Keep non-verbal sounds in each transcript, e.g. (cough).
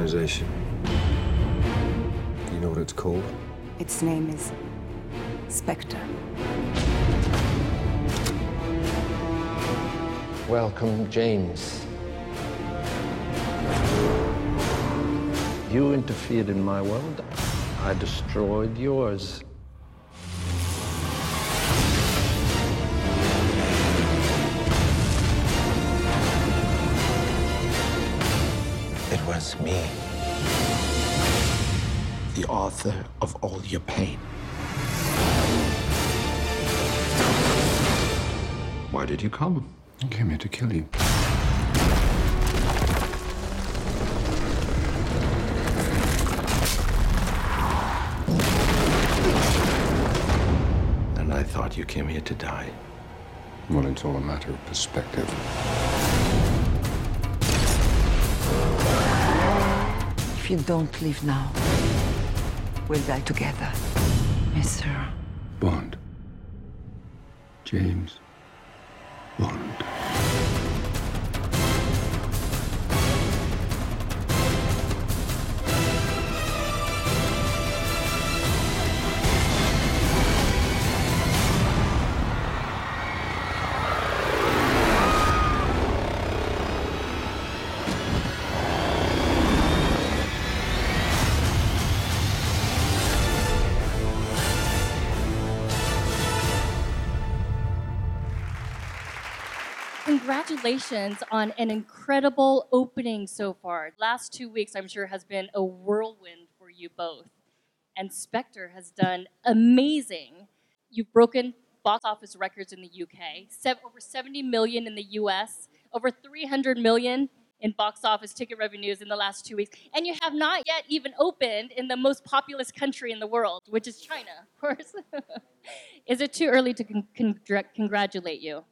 organization. You know what it's called? Its name is Spectre. Welcome, James. You interfered in my world. I destroyed yours. Me, the author of all your pain. Why did you come? I came here to kill you. And I thought you came here to die. Well, it's all a matter of perspective. If you don't leave now, we'll die together. Mr. Bond. James Bond. Congratulations on an incredible opening so far. Last two weeks, I'm sure, has been a whirlwind for you both. And Spectre has done amazing. You've broken box office records in the UK, over 70 million in the US, over 300 million in box office ticket revenues in the last two weeks. And you have not yet even opened in the most populous country in the world, which is China, of course. (laughs) is it too early to con- con- congratulate you?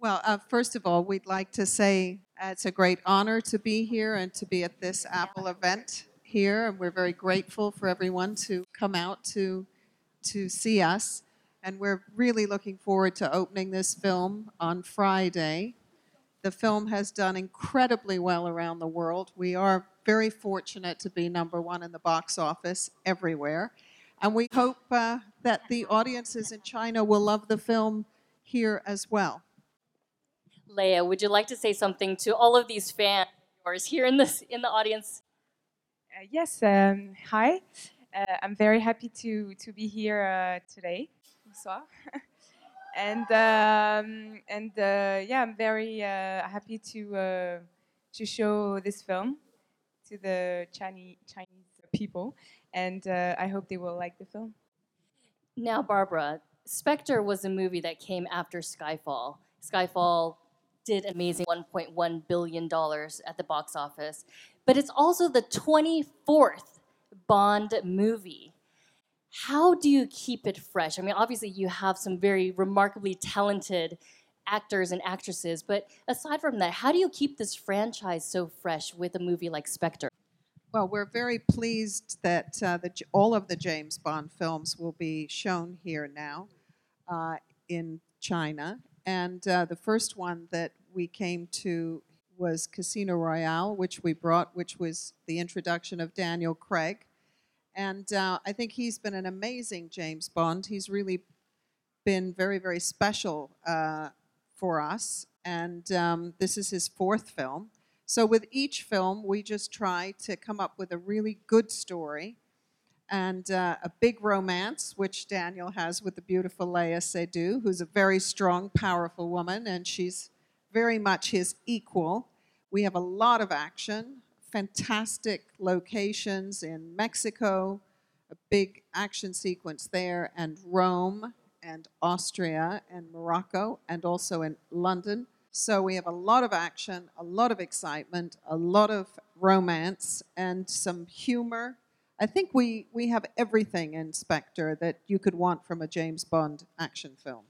Well, uh, first of all, we'd like to say uh, it's a great honor to be here and to be at this Apple event here, and we're very grateful for everyone to come out to to see us. And we're really looking forward to opening this film on Friday. The film has done incredibly well around the world. We are very fortunate to be number one in the box office everywhere. And we hope uh, that the audiences in China will love the film here as well. Léa, would you like to say something to all of these fans here in this in the audience? Uh, yes, um, hi. Uh, I'm very happy to, to be here uh, today. Bonsoir. (laughs) and um, and uh, yeah, I'm very uh, happy to uh, to show this film to the Chinese Chinese people, and I hope they will like the film. Now, Barbara, Spectre was a movie that came after Skyfall. Skyfall did amazing $1.1 billion at the box office. But it's also the 24th Bond movie. How do you keep it fresh? I mean, obviously, you have some very remarkably talented actors and actresses, but aside from that, how do you keep this franchise so fresh with a movie like Spectre? Well, we're very pleased that uh, the, all of the James Bond films will be shown here now uh, in China. And uh, the first one that we came to was Casino Royale, which we brought, which was the introduction of Daniel Craig. And uh, I think he's been an amazing James Bond. He's really been very, very special uh, for us. And um, this is his fourth film. So, with each film, we just try to come up with a really good story and uh, a big romance, which Daniel has with the beautiful Léa Seydoux, who's a very strong, powerful woman, and she's very much his equal. We have a lot of action, fantastic locations in Mexico, a big action sequence there, and Rome, and Austria, and Morocco, and also in London. So we have a lot of action, a lot of excitement, a lot of romance, and some humor. I think we, we have everything in Spectre that you could want from a James Bond action film.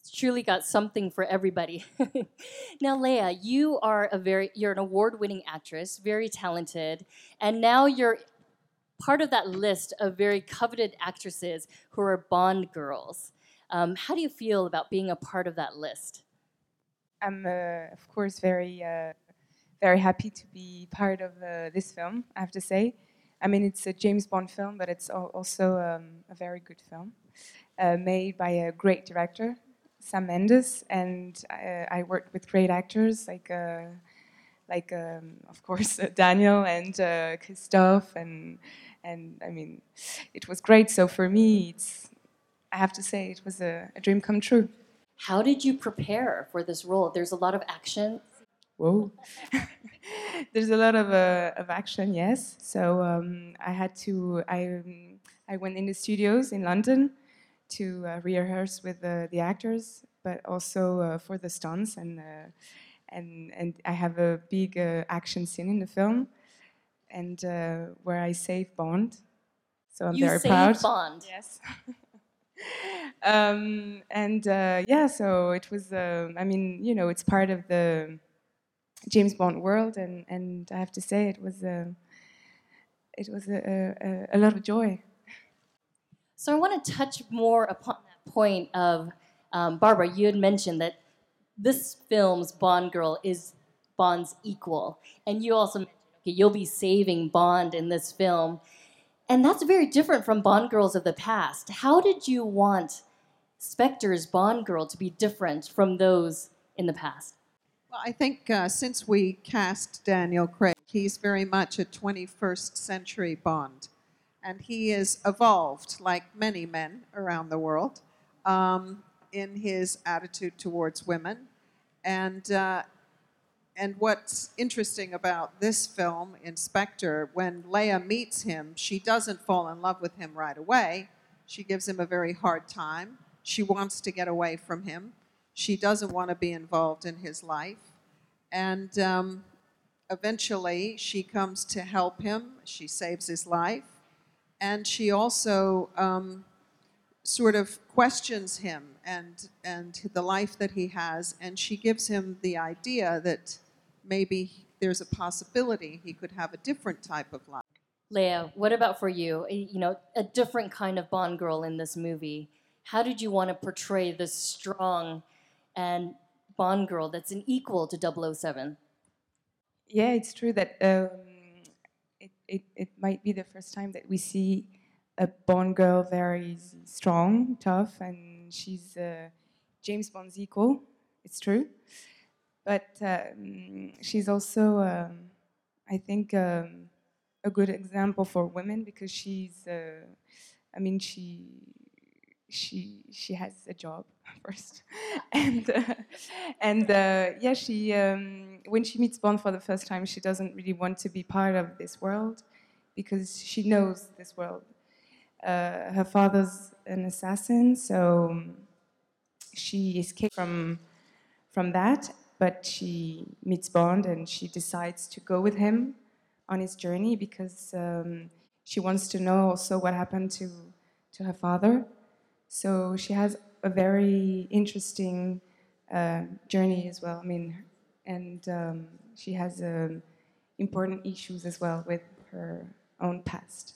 It's truly got something for everybody. (laughs) now, Léa, you are a very you're an award-winning actress, very talented, and now you're part of that list of very coveted actresses who are Bond girls. Um, how do you feel about being a part of that list? I'm, uh, of course, very, uh, very happy to be part of uh, this film. I have to say, I mean, it's a James Bond film, but it's also um, a very good film, uh, made by a great director, Sam Mendes, and I, I worked with great actors like, uh, like um, of course, uh, (laughs) Daniel and uh, Christophe, and and I mean, it was great. So for me, it's I have to say it was a, a dream come true. How did you prepare for this role? There's a lot of action. Whoa. (laughs) There's a lot of, uh, of action, yes. So um, I had to, I, um, I went in the studios in London to uh, rehearse with the, the actors, but also uh, for the stunts. And, uh, and, and I have a big uh, action scene in the film and uh, where I save Bond. So I'm you very proud. Bond. Yes. (laughs) um, and uh, yeah, so it was. um I mean, you know, it's part of the James Bond world, and and I have to say, it was a, it was a, a, a lot of joy. So I want to touch more upon that point of um, Barbara. You had mentioned that this film's Bond girl is Bond's equal, and you also mentioned okay, you'll be saving Bond in this film, and that's very different from Bond girls of the past. How did you want Spectre's Bond girl to be different from those in the past? Well, I think uh, since we cast Daniel Craig, he's very much a 21st century Bond. And he has evolved, like many men around the world, um, in his attitude towards women. And, uh, and what's interesting about this film, in Spectre, when Léa meets him, she doesn't fall in love with him right away. She gives him a very hard time. She wants to get away from him. She doesn't want to be involved in his life. And um, eventually, she comes to help him. She saves his life. And she also um, sort of questions him and, and the life that he has. And she gives him the idea that maybe there's a possibility he could have a different type of life. Léa, what about for you? You know, a different kind of Bond girl in this movie. How did you want to portray this strong and Bond girl that's an equal to 007? Yeah, it's true that um, it, it, might be the first time that we see a Bond girl very strong, tough, and she's uh, James Bond's equal. It's true. But um, she's also, um, I think, um, a good example for women because she's, uh, I mean, she she she has a job (laughs) first, and uh, and uh, yeah, she um, when she meets Bond for the first time, she doesn't really want to be part of this world because she knows this world. Uh, her father's an assassin, so she escaped from from that, but she meets Bond and she decides to go with him on his journey because um, she wants to know also what happened to to her father. So she has a very interesting uh, journey as well. I mean, and um, she has um, important issues as well with her own past.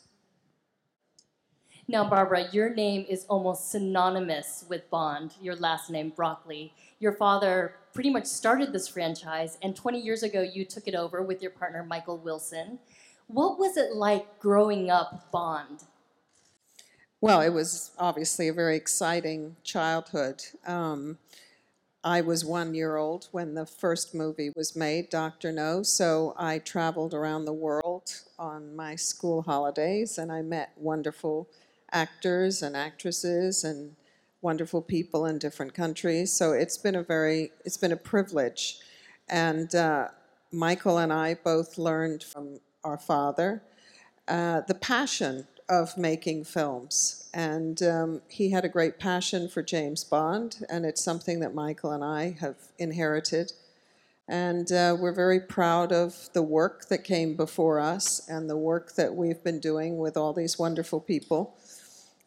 Now, Barbara, your name is almost synonymous with Bond, your last name, Broccoli. Your father pretty much started this franchise, and 20 years ago, you took it over with your partner, Michael Wilson. What was it like growing up Bond? Well, it was obviously a very exciting childhood. Um, I was one year old when the first movie was made, Dr. No, so I traveled around the world on my school holidays and I met wonderful actors and actresses and wonderful people in different countries. So it's been a very, it's been a privilege. And uh, Michael and I both learned from our father uh, the passion of making films. And um, he had a great passion for James Bond, and it's something that Michael and I have inherited. And uh, we're very proud of the work that came before us and the work that we've been doing with all these wonderful people.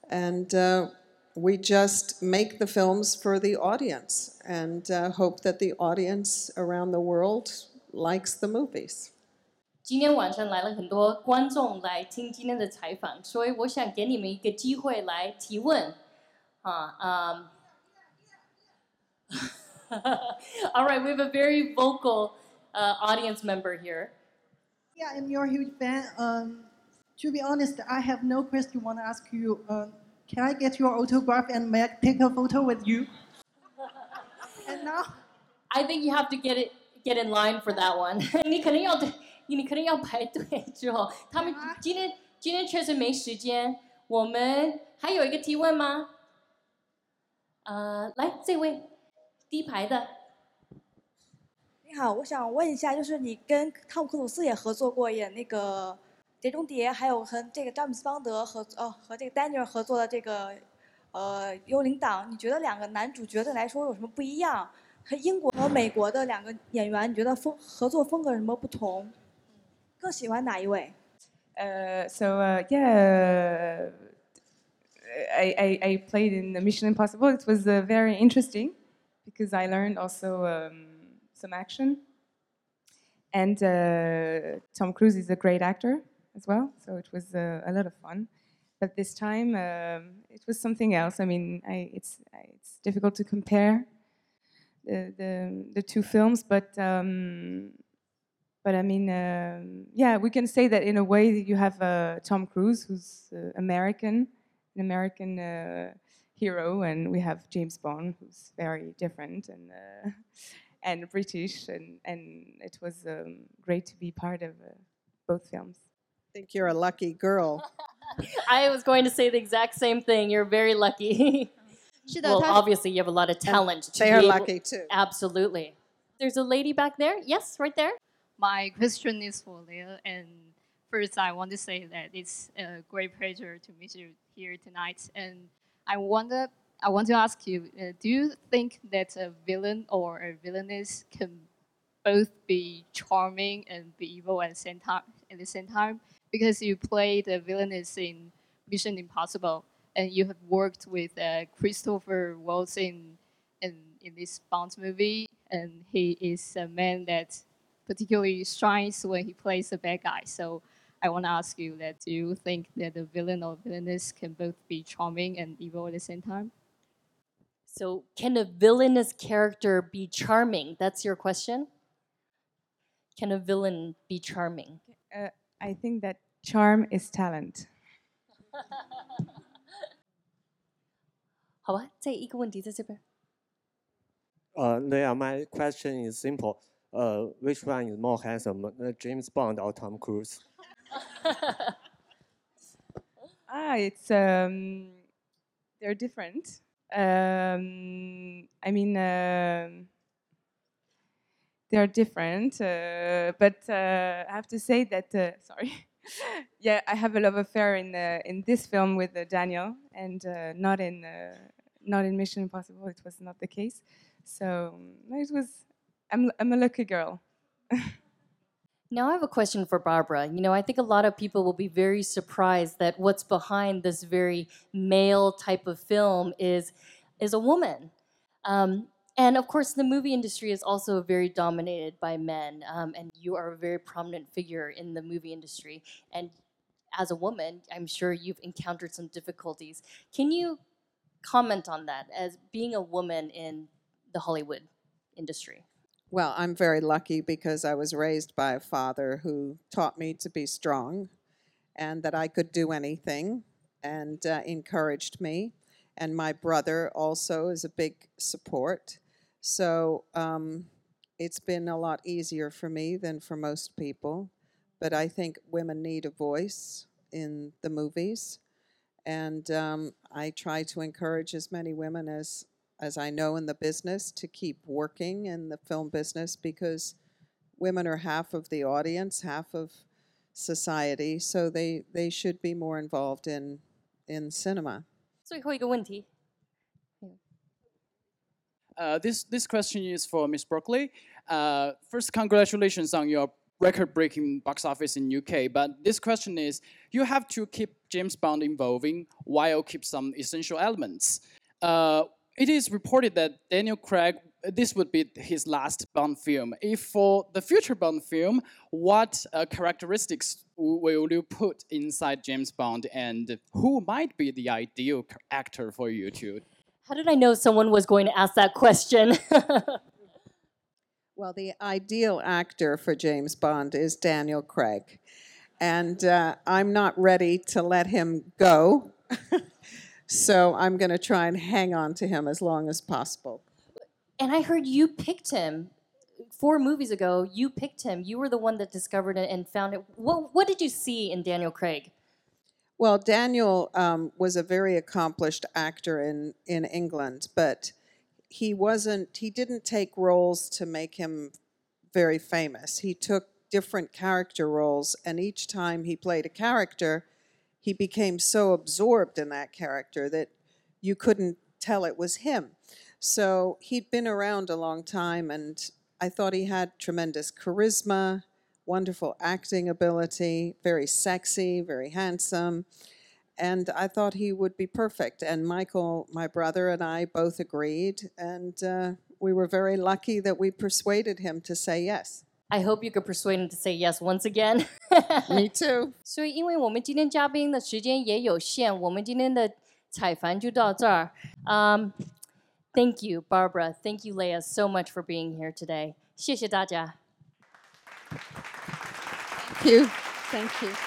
And uh, we just make the films for the audience and uh, hope that the audience around the world likes the movies. 今天晚上来了很多观众来听今天的采访，所以我想给你们一个机会来提问。啊，um, All (laughs) right, we have a very vocal uh, audience member here. Yeah, I'm your huge fan. Um, to be honest, I have no question want to ask you. Um, can I get your autograph and may I take a photo with you? (laughs) and now, I think you have to get it get in line for that one (laughs) 你肯定要对， 你肯定要排队之后，他们今天今天确实没时间。我们还有一个提问吗？呃，来这位第一排的，你好，我想问一下，就是你跟汤姆克鲁斯也合作过演那个《碟中谍》，还有和这个詹姆斯邦德合哦和这个丹尼尔合作的这个呃《幽灵党》，你觉得两个男主角的来说有什么不一样？和英国和美国的两个演员，你觉得风合作风格有什么不同？更喜欢哪一位？ Uh, so uh, yeah, I, I, I played in the Mission Impossible. It was uh, very interesting because I learned also um, some action. And uh, Tom Cruise is a great actor as well, so it was uh, a lot of fun. But this time um, it was something else. I mean, I, it's it's difficult to compare the the, the two films, but. Um, but I mean, um, yeah, we can say that in a way that you have uh, Tom Cruise, who's uh, American, an American uh, hero, and we have James Bond, who's very different and uh, (laughs) and British, and and it was um, great to be part of uh, both films. I think you're a lucky girl. (laughs) I was going to say the exact same thing. You're very lucky. (laughs) well, obviously, you have a lot of talent. They are lucky too. Absolutely. There's a lady back there. Yes, right there. My (laughs) question is for Leo, and first I want to say that it's a great pleasure to meet you here tonight. And I wonder, I want to ask you, uh, do you think that a villain or a villainess can both be charming and be evil at the same time? At the same time, because you played a villainess in Mission Impossible, and you have worked with uh, Christopher Waltz in, in in this Bond movie, and he is a man that particularly shines when he plays a bad guy. So I want to ask you that do you think that the villain or villainess can both be charming and evil at the same time? So, can a villainous character be charming? That's your question? Can a villain be charming? Uh, I think that charm is talent. (laughs) 好吧，这一个问题在这边。 Uh, yeah, my question is simple. Uh, which one is more handsome, uh, James Bond or Tom Cruise? (laughs) Ah, it's um, they're different. Um, I mean, um they're different, uh, but uh, I have to say that uh, (laughs) sorry. yeah, I have a love affair in uh, in this film with uh, Daniel, and uh, not in uh, not in Mission Impossible. It was not the case. So it was. I'm I'm a lucky girl. Now I have a question for Barbara. You know, I think a lot of people will be very surprised that what's behind this very male type of film is is a woman. Um, and of course, the movie industry is also very dominated by men. Um, and you are a very prominent figure in the movie industry. And as a woman, I'm sure you've encountered some difficulties. Can you comment on that as being a woman in the Hollywood industry? Well, I'm very lucky because I was raised by a father who taught me to be strong and that I could do anything and uh, encouraged me. And my brother also is a big support. So um, it's been a lot easier for me than for most people. But I think women need a voice in the movies. And um, I try to encourage as many women as as I know in the business, to keep working in the film business because women are half of the audience, half of society, so they, they should be more involved in in cinema. 最后一个问题。Uh, this this question is for Miss Broccoli. Uh, first, congratulations on your record-breaking box office in UK. But this question is: you have to keep James Bond involving while keep some essential elements. Uh, it is reported that Daniel Craig. This would be his last Bond film. If for the future Bond film, what uh, characteristics will you put inside James Bond, and who might be the ideal actor for you to How did I know someone was going to ask that question? (laughs) Well, the ideal actor for James Bond is Daniel Craig. And uh, I'm not ready to let him go. (laughs) so I'm going to try and hang on to him as long as possible. And I heard you picked him four movies ago. You picked him. You were the one that discovered it and found it. What What did you see in Daniel Craig? Well, Daniel um, was a very accomplished actor in, in England, but he wasn't, he didn't take roles to make him very famous. He took different character roles, and each time he played a character, he became so absorbed in that character that you couldn't tell it was him. So he'd been around a long time, and I thought he had tremendous charisma, wonderful acting ability, very sexy, very handsome. And I thought he would be perfect. And Michael, my brother, and I both agreed. And uh, we were very lucky that we persuaded him to say yes. I hope you could persuade him to say yes once again. (laughs) Me too. 所以，因为我们今天嘉宾的时间也有限，我们今天的采访就到这儿。Um, thank you, Barbara. Thank you, Leah, so much for being here today. 谢谢大家。 Thank you. Thank you.